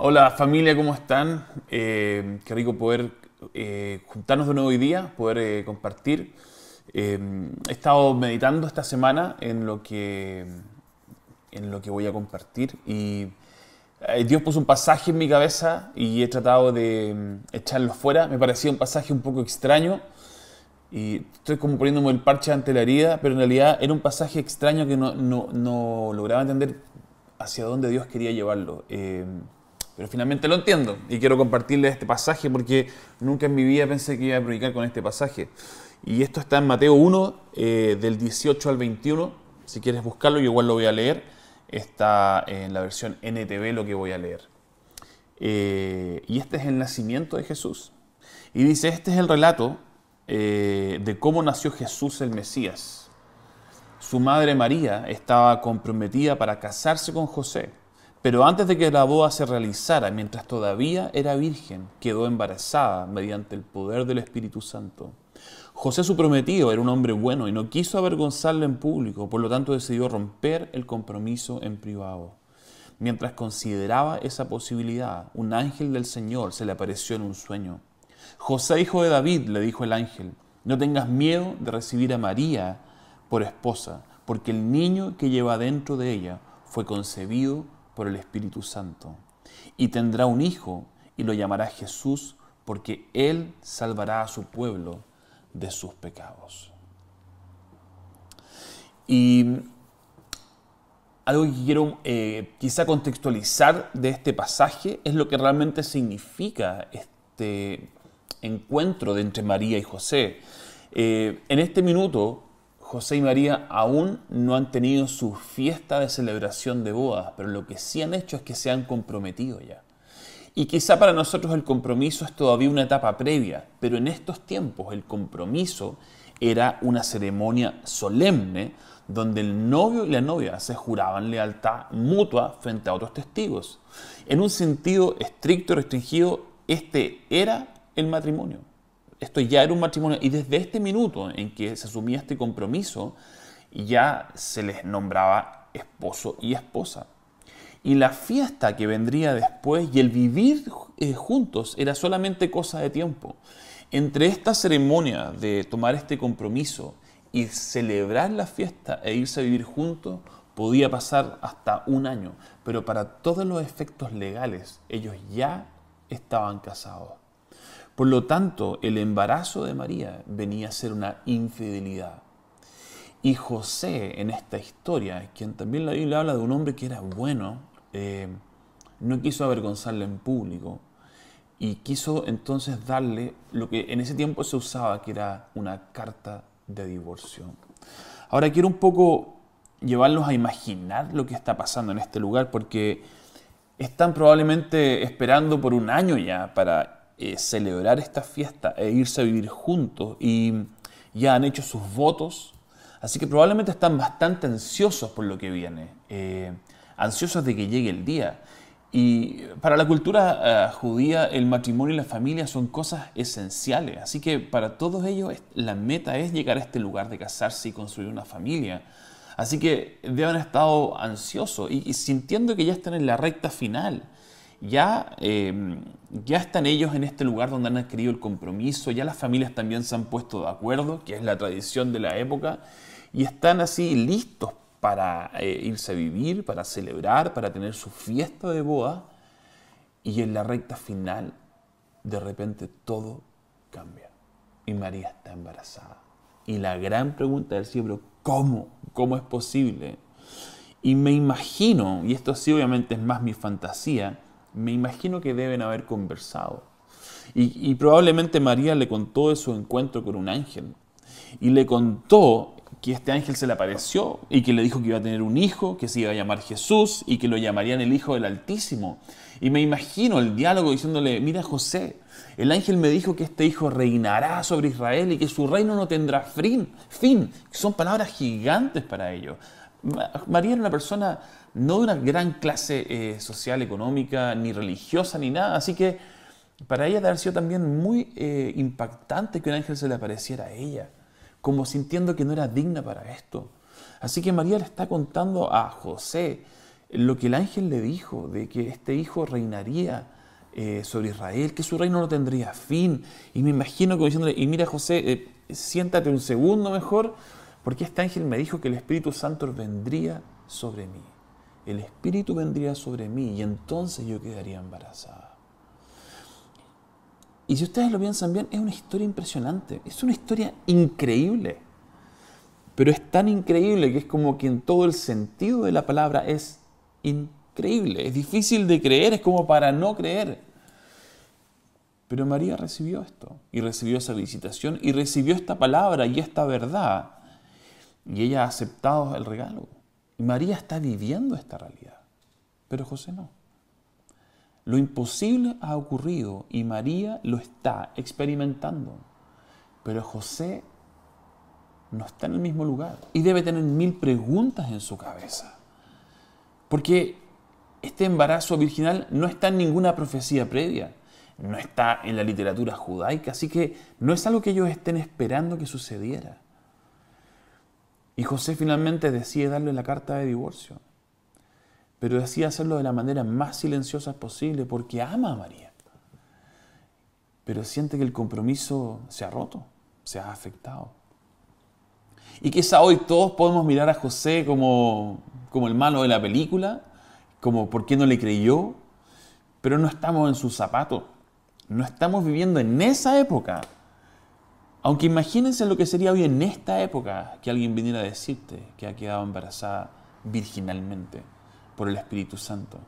Hola familia, ¿cómo están? Eh, qué rico poder eh, juntarnos de nuevo hoy día, poder eh, compartir. he estado meditando esta semana en lo que, en lo que voy a compartir y Dios puso un pasaje en mi cabeza y he tratado de mm, echarlo fuera. Me parecía un pasaje un poco extraño y estoy como poniéndome el parche ante la herida, pero en realidad era un pasaje extraño que no, no, no lograba entender hacia dónde Dios quería llevarlo. Pero finalmente lo entiendo y quiero compartirles este pasaje porque nunca en mi vida pensé que iba a predicar con este pasaje. Y esto está en Mateo 1, eh, del 18 al 21. Si quieres buscarlo, yo igual lo voy a leer. Está en la versión NTV lo que voy a leer. Eh, y este es el nacimiento de Jesús. Y dice, este es el relato eh, de cómo nació Jesús el Mesías. Su madre María estaba comprometida para casarse con José pero antes de que la boda se realizara, mientras todavía era virgen, quedó embarazada mediante el poder del Espíritu Santo. José su prometido era un hombre bueno y no quiso avergonzarle en público, por lo tanto decidió romper el compromiso en privado. Mientras consideraba esa posibilidad, un ángel del Señor se le apareció en un sueño. José, hijo de David, le dijo el ángel, no tengas miedo de recibir a María por esposa, porque el niño que lleva dentro de ella fue concebido por el Espíritu Santo. Y tendrá un hijo y lo llamará Jesús porque él salvará a su pueblo de sus pecados. Y algo que quiero eh, quizá contextualizar de este pasaje es lo que realmente significa este encuentro de entre María y José. Eh, en este minuto José y María aún no han tenido su fiesta de celebración de bodas, pero lo que sí han hecho es que se han comprometido ya. Y quizá para nosotros el compromiso es todavía una etapa previa, pero en estos tiempos el compromiso era una ceremonia solemne donde el novio y la novia se juraban lealtad mutua frente a otros testigos. En un sentido estricto, restringido, este era el matrimonio esto ya era un matrimonio y desde este minuto en que se asumía este compromiso, ya se les nombraba esposo y esposa. Y la fiesta que vendría después y el vivir eh, juntos era solamente cosa de tiempo. Entre esta ceremonia de tomar este compromiso y celebrar la fiesta e irse a vivir juntos, podía pasar hasta un año, pero para todos los efectos legales ellos ya estaban casados. Por lo tanto, el embarazo de María venía a ser una infidelidad. Y José, en esta historia, quien también la Biblia habla de un hombre que era bueno, eh, no quiso avergonzarle en público y quiso entonces darle lo que en ese tiempo se usaba, que era una carta de divorcio. Ahora quiero un poco llevarlos a imaginar lo que está pasando en este lugar, porque están probablemente esperando por un año ya para eh, celebrar esta fiesta e irse a vivir juntos y ya han hecho sus votos, así que probablemente están bastante ansiosos por lo que viene, eh, ansiosos de que llegue el día. Y para la cultura eh, judía el matrimonio y la familia son cosas esenciales, así que para todos ellos la meta es llegar a este lugar de casarse y construir una familia. Así que deben haber estado ansiosos y sintiendo que ya están en la recta final ya, em, ya están ellos en este lugar donde han adquirido el compromiso, ya las familias también se han puesto de acuerdo, que es la tradición de la época, y están así listos para eh, irse a vivir, para celebrar, para tener su fiesta de boda, y en la recta final, de repente todo cambia, y María está embarazada. Y la gran pregunta del cielo, ¿cómo? ¿Cómo es posible? Y me imagino, y esto sí obviamente es más mi fantasía, me imagino que deben haber conversado. Y, probablemente María le contó de su encuentro con un ángel. Y le contó que este ángel se le apareció y que le dijo que iba a tener un hijo, que se iba a llamar Jesús y que lo llamarían el Hijo del Altísimo. Y me imagino el diálogo diciéndole, mira José, el ángel me dijo que este hijo reinará sobre Israel y que su reino no tendrá fin. fin. Son palabras gigantes para ellos. María era una persona no de una gran clase eh, social, económica, ni religiosa, ni nada. Así que para ella debe haber sido también muy eh, impactante que un ángel se le apareciera a ella, como sintiendo que no era digna para esto. Así que María le está contando a José lo que el ángel le dijo, de que este hijo reinaría eh, sobre Israel, que su reino no tendría fin. Y me imagino como diciéndole, y mira José, siéntate un segundo mejor, porque este ángel me dijo que el Espíritu Santo vendría sobre mí. El Espíritu vendría sobre mí y entonces yo quedaría embarazada. Y si ustedes lo piensan bien, es una historia impresionante, es una historia increíble. Pero es tan increíble que es como que en todo el sentido de la palabra es increíble. Es difícil de creer, es como para no creer. Pero María recibió esto, y recibió esa visitación, y recibió esta palabra y esta verdad. Y ella ha aceptado el regalo. Y María está viviendo esta realidad, pero José no. Lo imposible ha ocurrido y María lo está experimentando, pero José no está en el mismo lugar y debe tener mil preguntas en su cabeza. Porque este embarazo virginal no está en ninguna profecía previa, no está en la literatura judaica, así que no es algo que ellos estén esperando que sucediera. Y José finalmente decide darle la carta de divorcio, pero decide hacerlo de la manera más silenciosa posible porque ama a María. Pero siente que el compromiso se ha roto, se ha afectado. Y quizá hoy todos podemos mirar a José como, como el malo de la película, como por qué no le creyó, pero no estamos en sus zapatos, no estamos viviendo en esa época. Aunque imagínense lo que sería hoy en esta época que alguien viniera a decirte que ha quedado embarazada virginalmente por el Espíritu Santo.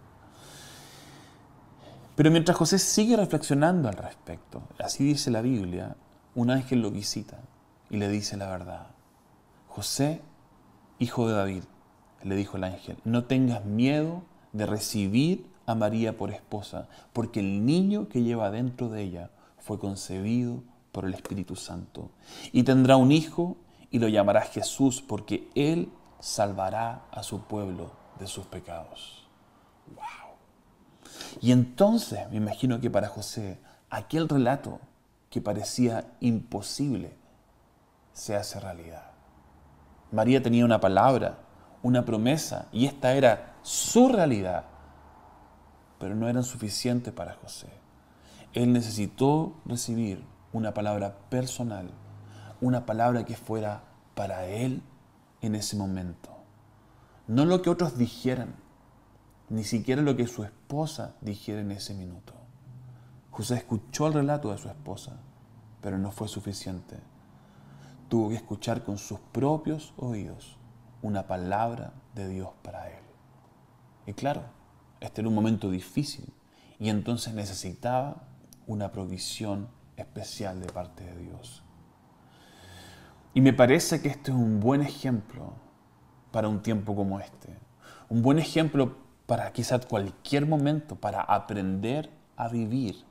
Pero mientras José sigue reflexionando al respecto, así dice la Biblia, un ángel lo visita y le dice la verdad. José, hijo de David, le dijo el ángel, no tengas miedo de recibir a María por esposa, porque el niño que lleva dentro de ella fue concebido por el Espíritu Santo. Y tendrá un hijo y lo llamará Jesús porque él salvará a su pueblo de sus pecados. ¡Wow! Y entonces me imagino que para José aquel relato que parecía imposible se hace realidad. María tenía una palabra, una promesa, y esta era su realidad, pero no eran suficientes para José. Él necesitó recibir una palabra personal, una palabra que fuera para él en ese momento. No lo que otros dijeran, ni siquiera lo que su esposa dijera en ese minuto. José escuchó el relato de su esposa, pero no fue suficiente. Tuvo que escuchar con sus propios oídos una palabra de Dios para él. Y claro, este era un momento difícil y entonces necesitaba una provisión especial de parte de Dios. Y me parece que este es un buen ejemplo para un tiempo como este. Un buen ejemplo para quizás cualquier momento, para aprender a vivir.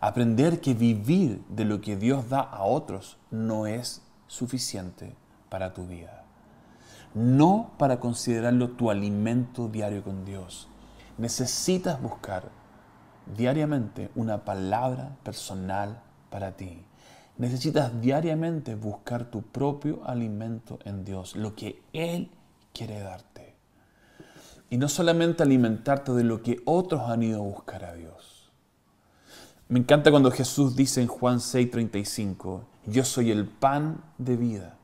Aprender que vivir de lo que Dios da a otros no es suficiente para tu vida. No para considerarlo tu alimento diario con Dios. Necesitas buscar diariamente una palabra personal para ti. Necesitas diariamente buscar tu propio alimento en Dios, lo que Él quiere darte. Y no solamente alimentarte de lo que otros han ido a buscar a Dios. Me encanta cuando Jesús dice en Juan 6:35, yo soy el pan de vida.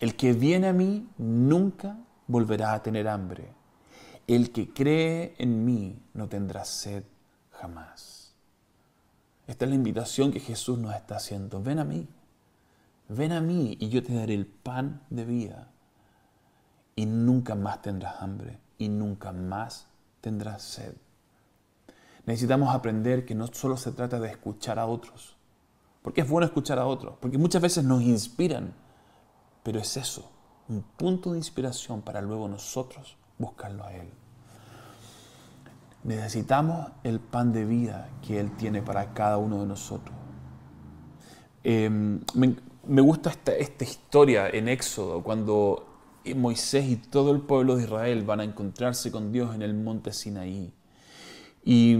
El que viene a mí nunca volverá a tener hambre. El que cree en mí no tendrá sed jamás. Esta es la invitación que Jesús nos está haciendo. Ven a mí, ven a mí y yo te daré el pan de vida. Y nunca más tendrás hambre y nunca más tendrás sed. Necesitamos aprender que no solo se trata de escuchar a otros, porque es bueno escuchar a otros, porque muchas veces nos inspiran, pero es eso, un punto de inspiración para luego nosotros buscarlo a Él. Necesitamos el pan de vida que Él tiene para cada uno de nosotros. Em, me, gusta esta, historia en Éxodo, cuando Moisés y todo el pueblo de Israel van a encontrarse con Dios en el monte Sinaí. Y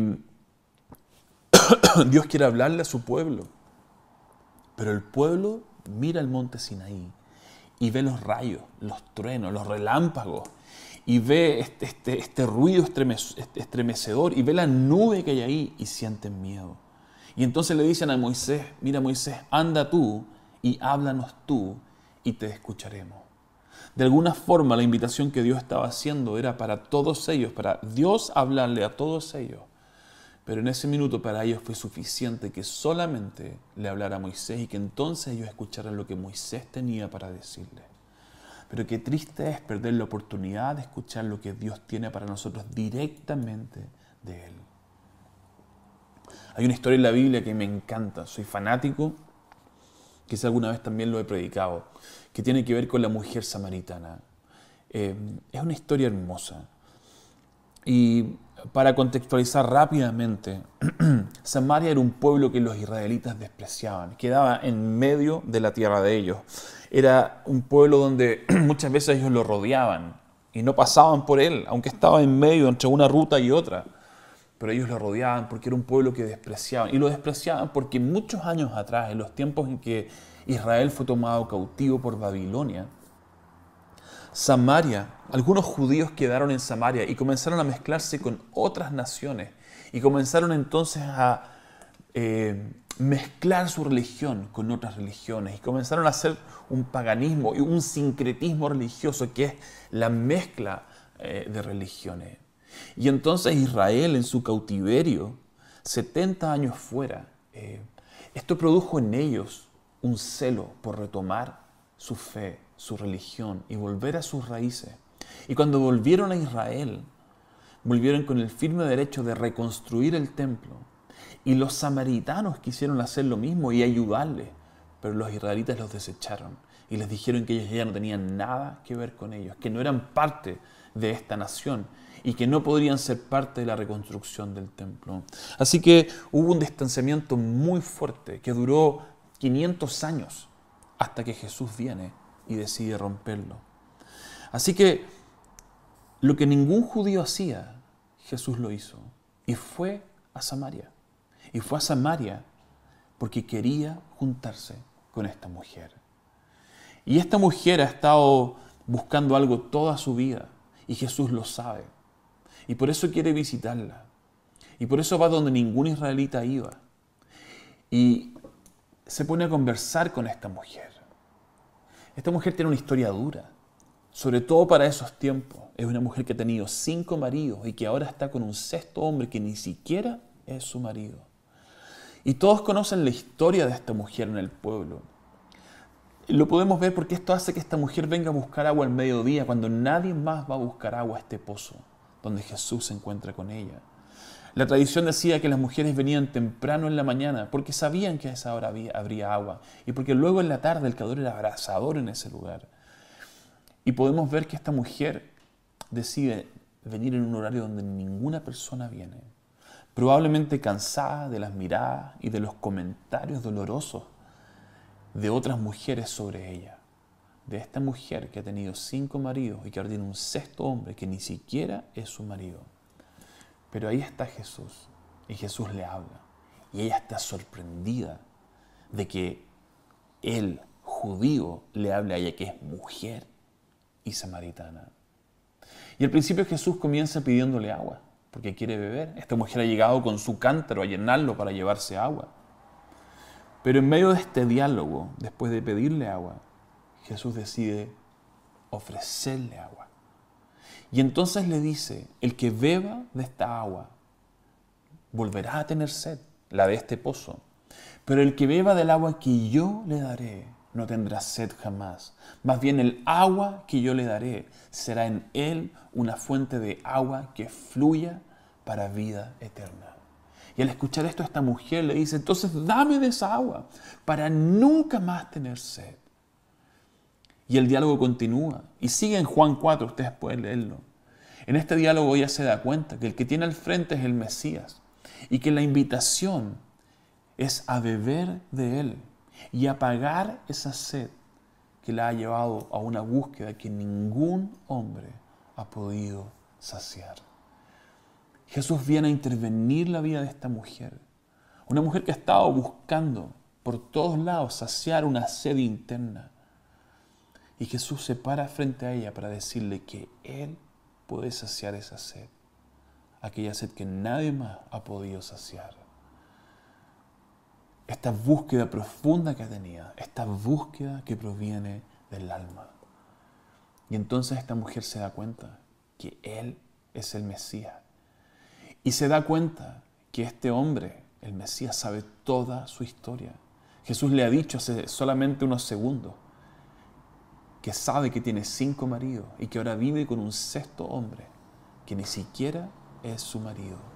Dios quiere hablarle a su pueblo, pero el pueblo mira el monte Sinaí y ve los rayos, los truenos, los relámpagos y ve este, este, este ruido estremecedor y ve la nube que hay ahí y sienten miedo. Y entonces le dicen a Moisés, mira Moisés, anda tú y háblanos tú y te escucharemos. De alguna forma la invitación que Dios estaba haciendo era para todos ellos, para Dios hablarle a todos ellos. Pero en ese minuto para ellos fue suficiente que solamente le hablara a Moisés y que entonces ellos escucharan lo que Moisés tenía para decirle. Pero qué triste es perder la oportunidad de escuchar lo que Dios tiene para nosotros directamente de Él. Hay una historia en la Biblia que me encanta, soy fanático, quizá alguna vez también lo he predicado, que tiene que ver con la mujer samaritana. Eh, es una historia hermosa. Y para contextualizar rápidamente, Samaria era un pueblo que los israelitas despreciaban, quedaba en medio de la tierra de ellos. Era un pueblo donde muchas veces ellos lo rodeaban y no pasaban por él, aunque estaba en medio entre una ruta y otra pero ellos lo rodeaban porque era un pueblo que despreciaban. Y lo despreciaban porque muchos años atrás, en los tiempos en que Israel fue tomado cautivo por Babilonia, Samaria, algunos judíos quedaron en Samaria y comenzaron a mezclarse con otras naciones y comenzaron entonces a eh, mezclar su religión con otras religiones y comenzaron a hacer un paganismo y un sincretismo religioso que es la mezcla eh, de religiones. Y entonces Israel en su cautiverio, 70 años fuera, eh, esto produjo en ellos un celo por retomar su fe, su religión y volver a sus raíces. Y cuando volvieron a Israel, volvieron con el firme derecho de reconstruir el templo. Y los samaritanos quisieron hacer lo mismo y ayudarles, pero los israelitas los desecharon y les dijeron que ellos ya no tenían nada que ver con ellos, que no eran parte de esta nación y que no podrían ser parte de la reconstrucción del templo. Así que hubo un distanciamiento muy fuerte que duró 500 años hasta que Jesús viene y decide romperlo. Así que lo que ningún judío hacía, Jesús lo hizo y fue a Samaria. Y fue a Samaria porque quería juntarse con esta mujer. Y esta mujer ha estado buscando algo toda su vida y Jesús lo sabe. Y por eso quiere visitarla. Y por eso va donde ningún israelita iba. Y se pone a conversar con esta mujer. Esta mujer tiene una historia dura, sobre todo para esos tiempos. Es una mujer que ha tenido cinco maridos y que ahora está con un sexto hombre que ni siquiera es su marido. Y todos conocen la historia de esta mujer en el pueblo. Lo podemos ver porque esto hace que esta mujer venga a buscar agua al mediodía cuando nadie más va a buscar agua a este pozo donde Jesús se encuentra con ella. La tradición decía que las mujeres venían temprano en la mañana porque sabían que a esa hora habría agua y porque luego en la tarde el calor era abrasador en ese lugar. Y podemos ver que esta mujer decide venir en un horario donde ninguna persona viene, probablemente cansada de las miradas y de los comentarios dolorosos de otras mujeres sobre ella de esta mujer que ha tenido cinco maridos y que ahora tiene un sexto hombre que ni siquiera es su marido. Pero ahí está Jesús y Jesús le habla y ella está sorprendida de que el judío le hable a ella que es mujer y samaritana. Y al principio Jesús comienza pidiéndole agua porque quiere beber. Esta mujer ha llegado con su cántaro a llenarlo para llevarse agua. Pero en medio de este diálogo, después de pedirle agua, Jesús decide ofrecerle agua. Y entonces le dice, el que beba de esta agua volverá a tener sed, la de este pozo. Pero el que beba del agua que yo le daré no tendrá sed jamás. Más bien el agua que yo le daré será en él una fuente de agua que fluya para vida eterna. Y al escuchar esto, esta mujer le dice, entonces dame de esa agua para nunca más tener sed. Y el diálogo continúa. Y sigue en Juan 4, ustedes pueden leerlo. En este diálogo ella se da cuenta que el que tiene al frente es el Mesías y que la invitación es a beber de Él y a pagar esa sed que la ha llevado a una búsqueda que ningún hombre ha podido saciar. Jesús viene a intervenir la vida de esta mujer, una mujer que ha estado buscando por todos lados saciar una sed interna y Jesús se para frente a ella para decirle que Él puede saciar esa sed, aquella sed que nadie más ha podido saciar. Esta búsqueda profunda que tenía, esta búsqueda que proviene del alma. Y entonces esta mujer se da cuenta que Él es el Mesías. Y se da cuenta que este hombre, el Mesías, sabe toda su historia. Jesús le ha dicho hace solamente unos segundos que sabe que tiene cinco maridos y que ahora vive con un sexto hombre que ni siquiera es su marido.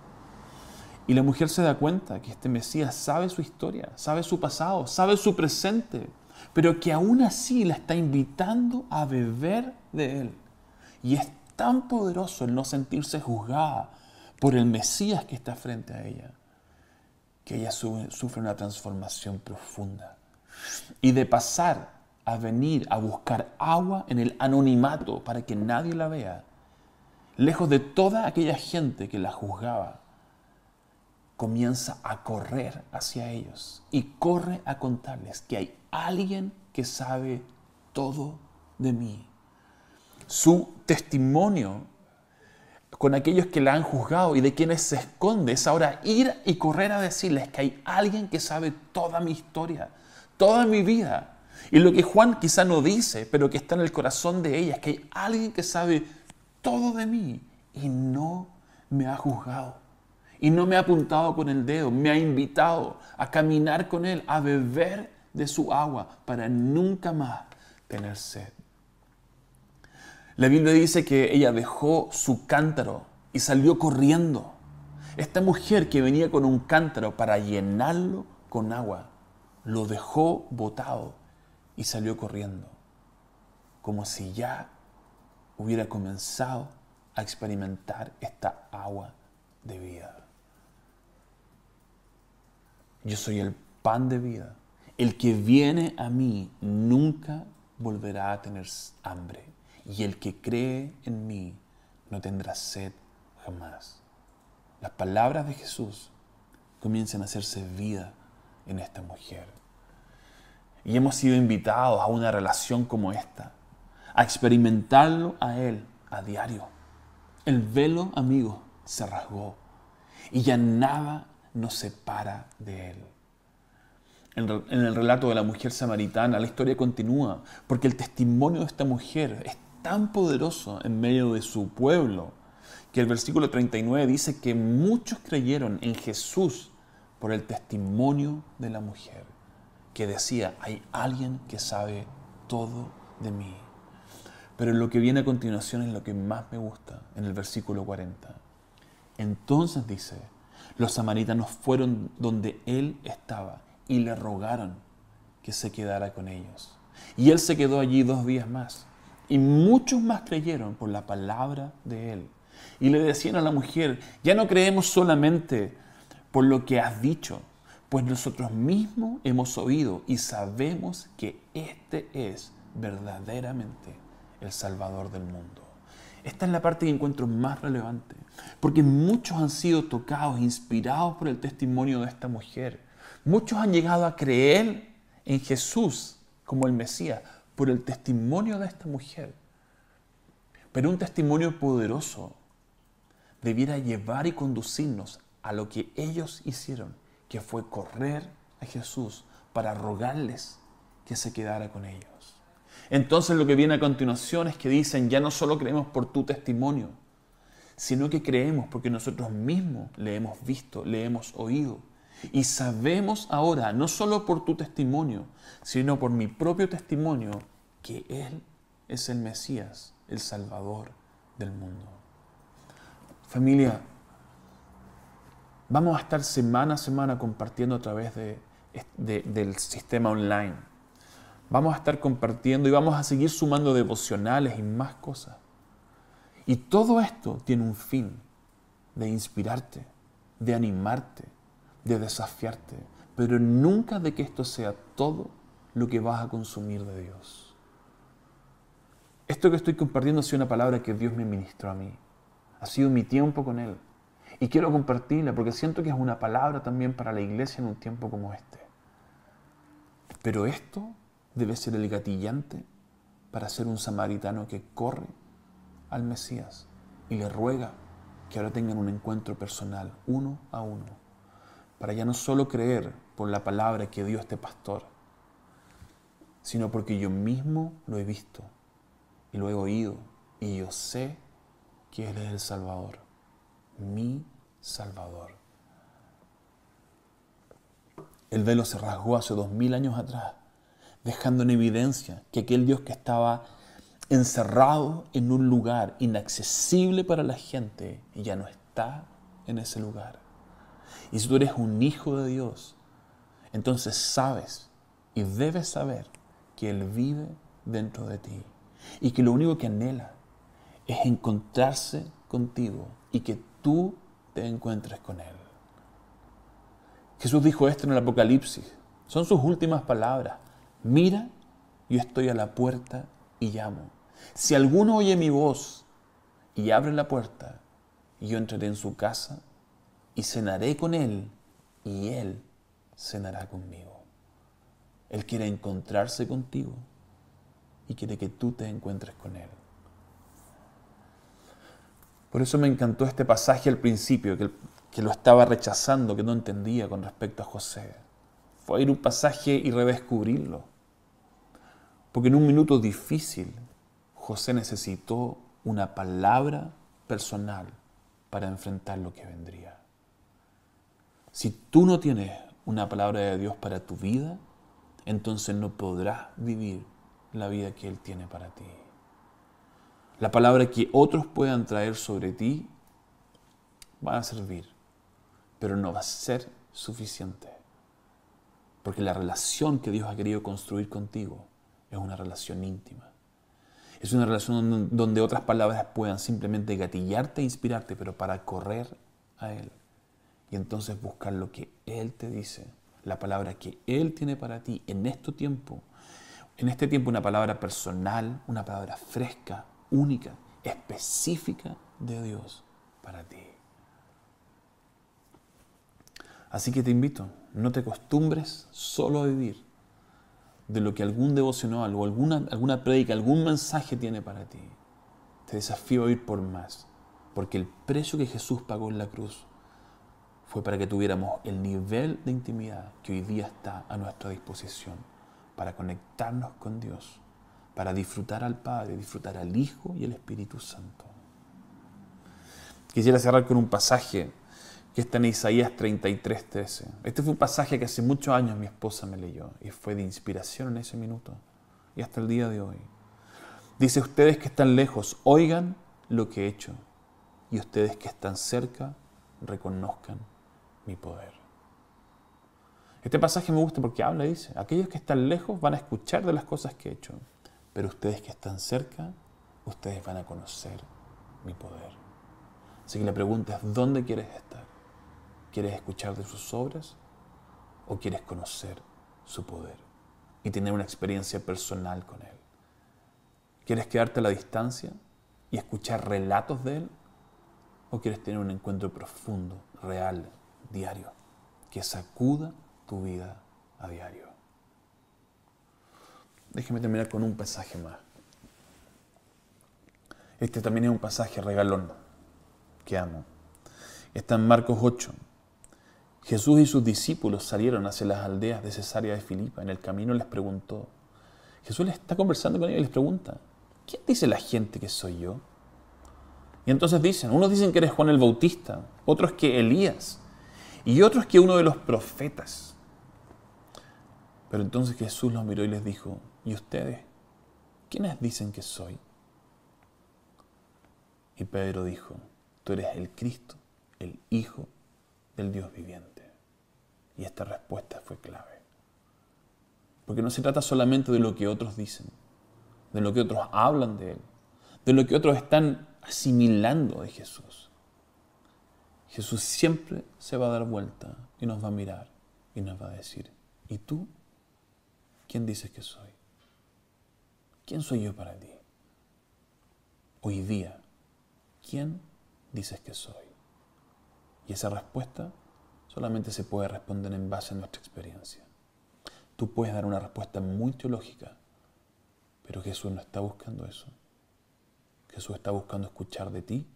Y la mujer se da cuenta que este Mesías sabe su historia, sabe su pasado, sabe su presente, pero que aún así la está invitando a beber de él. Y es tan poderoso el no sentirse juzgada por el Mesías que está frente a ella, que ella sufre una transformación profunda. Y de pasar a venir a buscar agua en el anonimato para que nadie la vea, lejos de toda aquella gente que la juzgaba, comienza a correr hacia ellos y corre a contarles que hay alguien que sabe todo de mí. Su testimonio con aquellos que la han juzgado y de quienes se esconde es ahora ir y correr a decirles que hay alguien que sabe toda mi historia, toda mi vida. Y lo que Juan quizá no dice, pero que está en el corazón de ella, es que hay alguien que sabe todo de mí y no me ha juzgado. Y no me ha apuntado con el dedo, me ha invitado a caminar con él, a beber de su agua para nunca más tener sed. La Biblia dice que ella dejó su cántaro y salió corriendo. Esta mujer que venía con un cántaro para llenarlo con agua, lo dejó botado y salió corriendo, como si ya hubiera comenzado a experimentar esta agua de vida. Yo soy el pan de vida. El que viene a mí nunca volverá a tener hambre. Y el que cree en mí no tendrá sed jamás. Las palabras de Jesús comienzan a hacerse vida en esta mujer. Y hemos sido invitados a una relación como esta, a experimentarlo a Él a diario. El velo, amigo, se rasgó y ya nada nos separa de Él. En el relato de la mujer samaritana, la historia continúa, porque el testimonio de esta mujer es tan poderoso en medio de su pueblo, que el versículo 39 dice que muchos creyeron en Jesús por el testimonio de la mujer, que decía, hay alguien que sabe todo de mí. Pero lo que viene a continuación es lo que más me gusta, en el versículo 40. Entonces dice, los samaritanos fueron donde él estaba y le rogaron que se quedara con ellos. Y él se quedó allí dos días más. Y muchos más creyeron por la palabra de él. Y le decían a la mujer, ya no creemos solamente por lo que has dicho, pues nosotros mismos hemos oído y sabemos que este es verdaderamente el Salvador del mundo. Esta es la parte que encuentro más relevante, porque muchos han sido tocados, inspirados por el testimonio de esta mujer. Muchos han llegado a creer en Jesús como el Mesías por el testimonio de esta mujer. Pero un testimonio poderoso debiera llevar y conducirnos a lo que ellos hicieron, que fue correr a Jesús para rogarles que se quedara con ellos. Entonces lo que viene a continuación es que dicen, ya no solo creemos por tu testimonio, sino que creemos porque nosotros mismos le hemos visto, le hemos oído. Y sabemos ahora, no solo por tu testimonio, sino por mi propio testimonio, que Él es el Mesías, el Salvador del mundo. Familia, vamos a estar semana a semana compartiendo a través de, del sistema online Vamos a estar compartiendo y vamos a seguir sumando devocionales y más cosas. Y todo esto tiene un fin de inspirarte, de animarte, de desafiarte, pero nunca de que esto sea todo lo que vas a consumir de Dios. Esto que estoy compartiendo ha sido una palabra que Dios me ministró a mí. Ha sido mi tiempo con Él. Y quiero compartirla porque siento que es una palabra también para la iglesia en un tiempo como este. Pero esto debe ser el gatillante para ser un samaritano que corre al Mesías y le ruega que ahora tengan un encuentro personal, uno a uno, para ya no solo creer por la palabra que dio este pastor, sino porque yo mismo lo he visto y lo he oído y yo sé que Él es el Salvador, mi Salvador. El velo se rasgó hace dos mil años atrás, dejando en evidencia que aquel Dios que estaba encerrado en un lugar inaccesible para la gente ya no está en ese lugar. Y si tú eres un hijo de Dios, entonces sabes y debes saber que Él vive dentro de ti y que lo único que anhela es encontrarse contigo y que tú te encuentres con Él. Jesús dijo esto en el Apocalipsis. Son sus últimas palabras. Mira, yo estoy a la puerta y llamo. Si alguno oye mi voz y abre la puerta, yo entraré en su casa y cenaré con él y él cenará conmigo. Él quiere encontrarse contigo y quiere que tú te encuentres con él. Por eso me encantó este pasaje al principio, que, lo estaba rechazando, que no entendía con respecto a José. Fue ir un pasaje y redescubrirlo. Porque en un minuto difícil, José necesitó una palabra personal para enfrentar lo que vendría. Si tú no tienes una palabra de Dios para tu vida, entonces no podrás vivir la vida que Él tiene para ti. La palabra que otros puedan traer sobre ti va a servir, pero no va a ser suficiente. Porque la relación que Dios ha querido construir contigo es una relación íntima. Es una relación donde otras palabras puedan simplemente gatillarte e inspirarte, pero para correr a Él. Y entonces buscar lo que Él te dice, la palabra que Él tiene para ti en este tiempo. En este tiempo una palabra personal, una palabra fresca, única, específica de Dios para ti. Así que te invito, no te acostumbres solo a vivir de lo que algún devocional o alguna, alguna predica, algún mensaje tiene para ti. Te desafío a ir por más, porque el precio que Jesús pagó en la cruz fue para que tuviéramos el nivel de intimidad que hoy día está a nuestra disposición, para conectarnos con Dios, para disfrutar al Padre, disfrutar al Hijo y al Espíritu Santo. Quisiera cerrar con un pasaje que está en Isaías 33, 13. Este fue un pasaje que hace muchos años mi esposa me leyó y fue de inspiración en ese minuto y hasta el día de hoy. Dice, ustedes que están lejos, oigan lo que he hecho y ustedes que están cerca, reconozcan mi poder. Este pasaje me gusta porque habla, dice, aquellos que están lejos van a escuchar de las cosas que he hecho, pero ustedes que están cerca, ustedes van a conocer mi poder. Así que la pregunta es, ¿dónde quieres estar? ¿Quieres escuchar de sus obras o quieres conocer su poder y tener una experiencia personal con Él? ¿Quieres quedarte a la distancia y escuchar relatos de Él? ¿O quieres tener un encuentro profundo, real, diario, que sacuda tu vida a diario? Déjeme terminar con un pasaje más. Este también es un pasaje regalón que amo. Está en Marcos 8, Jesús y sus discípulos salieron hacia las aldeas de Cesarea de Filipa. En el camino les preguntó, Jesús les está conversando con ellos y les pregunta, ¿quién dice la gente que soy yo? Y entonces dicen, unos dicen que eres Juan el Bautista, otros que Elías y otros que uno de los profetas. Pero entonces Jesús los miró y les dijo, ¿y ustedes? ¿Quiénes dicen que soy? Y Pedro dijo, tú eres el Cristo, el Hijo del Dios viviente. Y esta respuesta fue clave. Porque no se trata solamente de lo que otros dicen, de lo que otros hablan de Él, de lo que otros están asimilando de Jesús. Jesús siempre se va a dar vuelta y nos va a mirar y nos va a decir, ¿y tú? ¿Quién dices que soy? ¿Quién soy yo para ti? Hoy día, ¿quién dices que soy? Y esa respuesta solamente se puede responder en base a nuestra experiencia. Tú puedes dar una respuesta muy teológica, pero Jesús no está buscando eso. Jesús está buscando escuchar de ti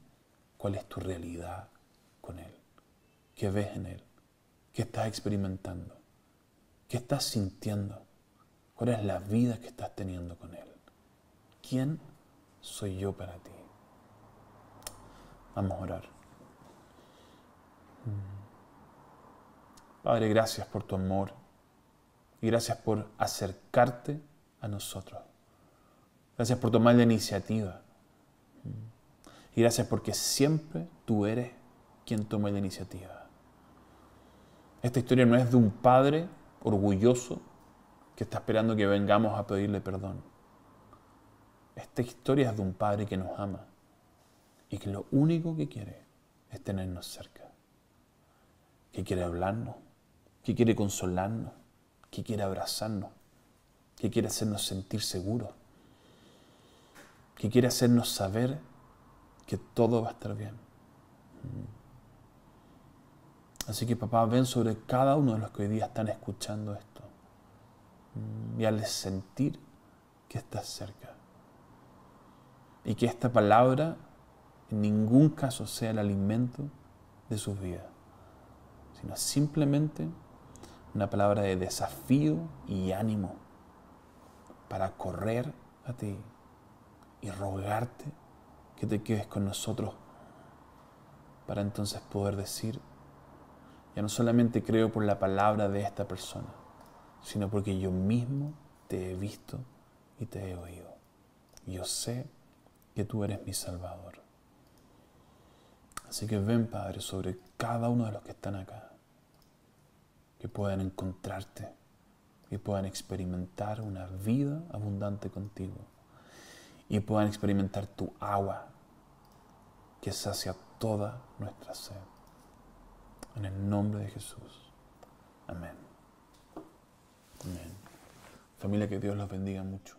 cuál es tu realidad con Él, qué ves en Él, qué estás experimentando, qué estás sintiendo, cuál es la vida que estás teniendo con Él. ¿Quién soy yo para ti? Vamos a orar. Padre, gracias por tu amor y gracias por acercarte a nosotros. Gracias por tomar la iniciativa. Y gracias porque siempre tú eres quien toma la iniciativa. Esta historia no es de un padre orgulloso que está esperando que vengamos a pedirle perdón. Esta historia es de un padre que nos ama y que lo único que quiere es tenernos cerca. Que quiere hablarnos, que quiere consolarnos, que quiere abrazarnos, que quiere hacernos sentir seguros, que quiere hacernos saber que todo va a estar bien. Mm. Así que papá, ven sobre cada uno de los que hoy día están escuchando esto mm, y al sentir que estás cerca. Y que esta palabra en ningún caso sea el alimento de sus vidas, sino simplemente una palabra de desafío y ánimo para correr a ti y rogarte que te quedes con nosotros para entonces poder decir, ya no solamente creo por la palabra de esta persona, sino porque yo mismo te he visto y te he oído. Yo sé que tú eres mi Salvador. Así que ven, Padre, sobre cada uno de los que están acá, que puedan encontrarte y puedan experimentar una vida abundante contigo y puedan experimentar tu agua que sacia toda nuestra sed. En el nombre de Jesús. Amén. Amén. Familia, que Dios los bendiga mucho.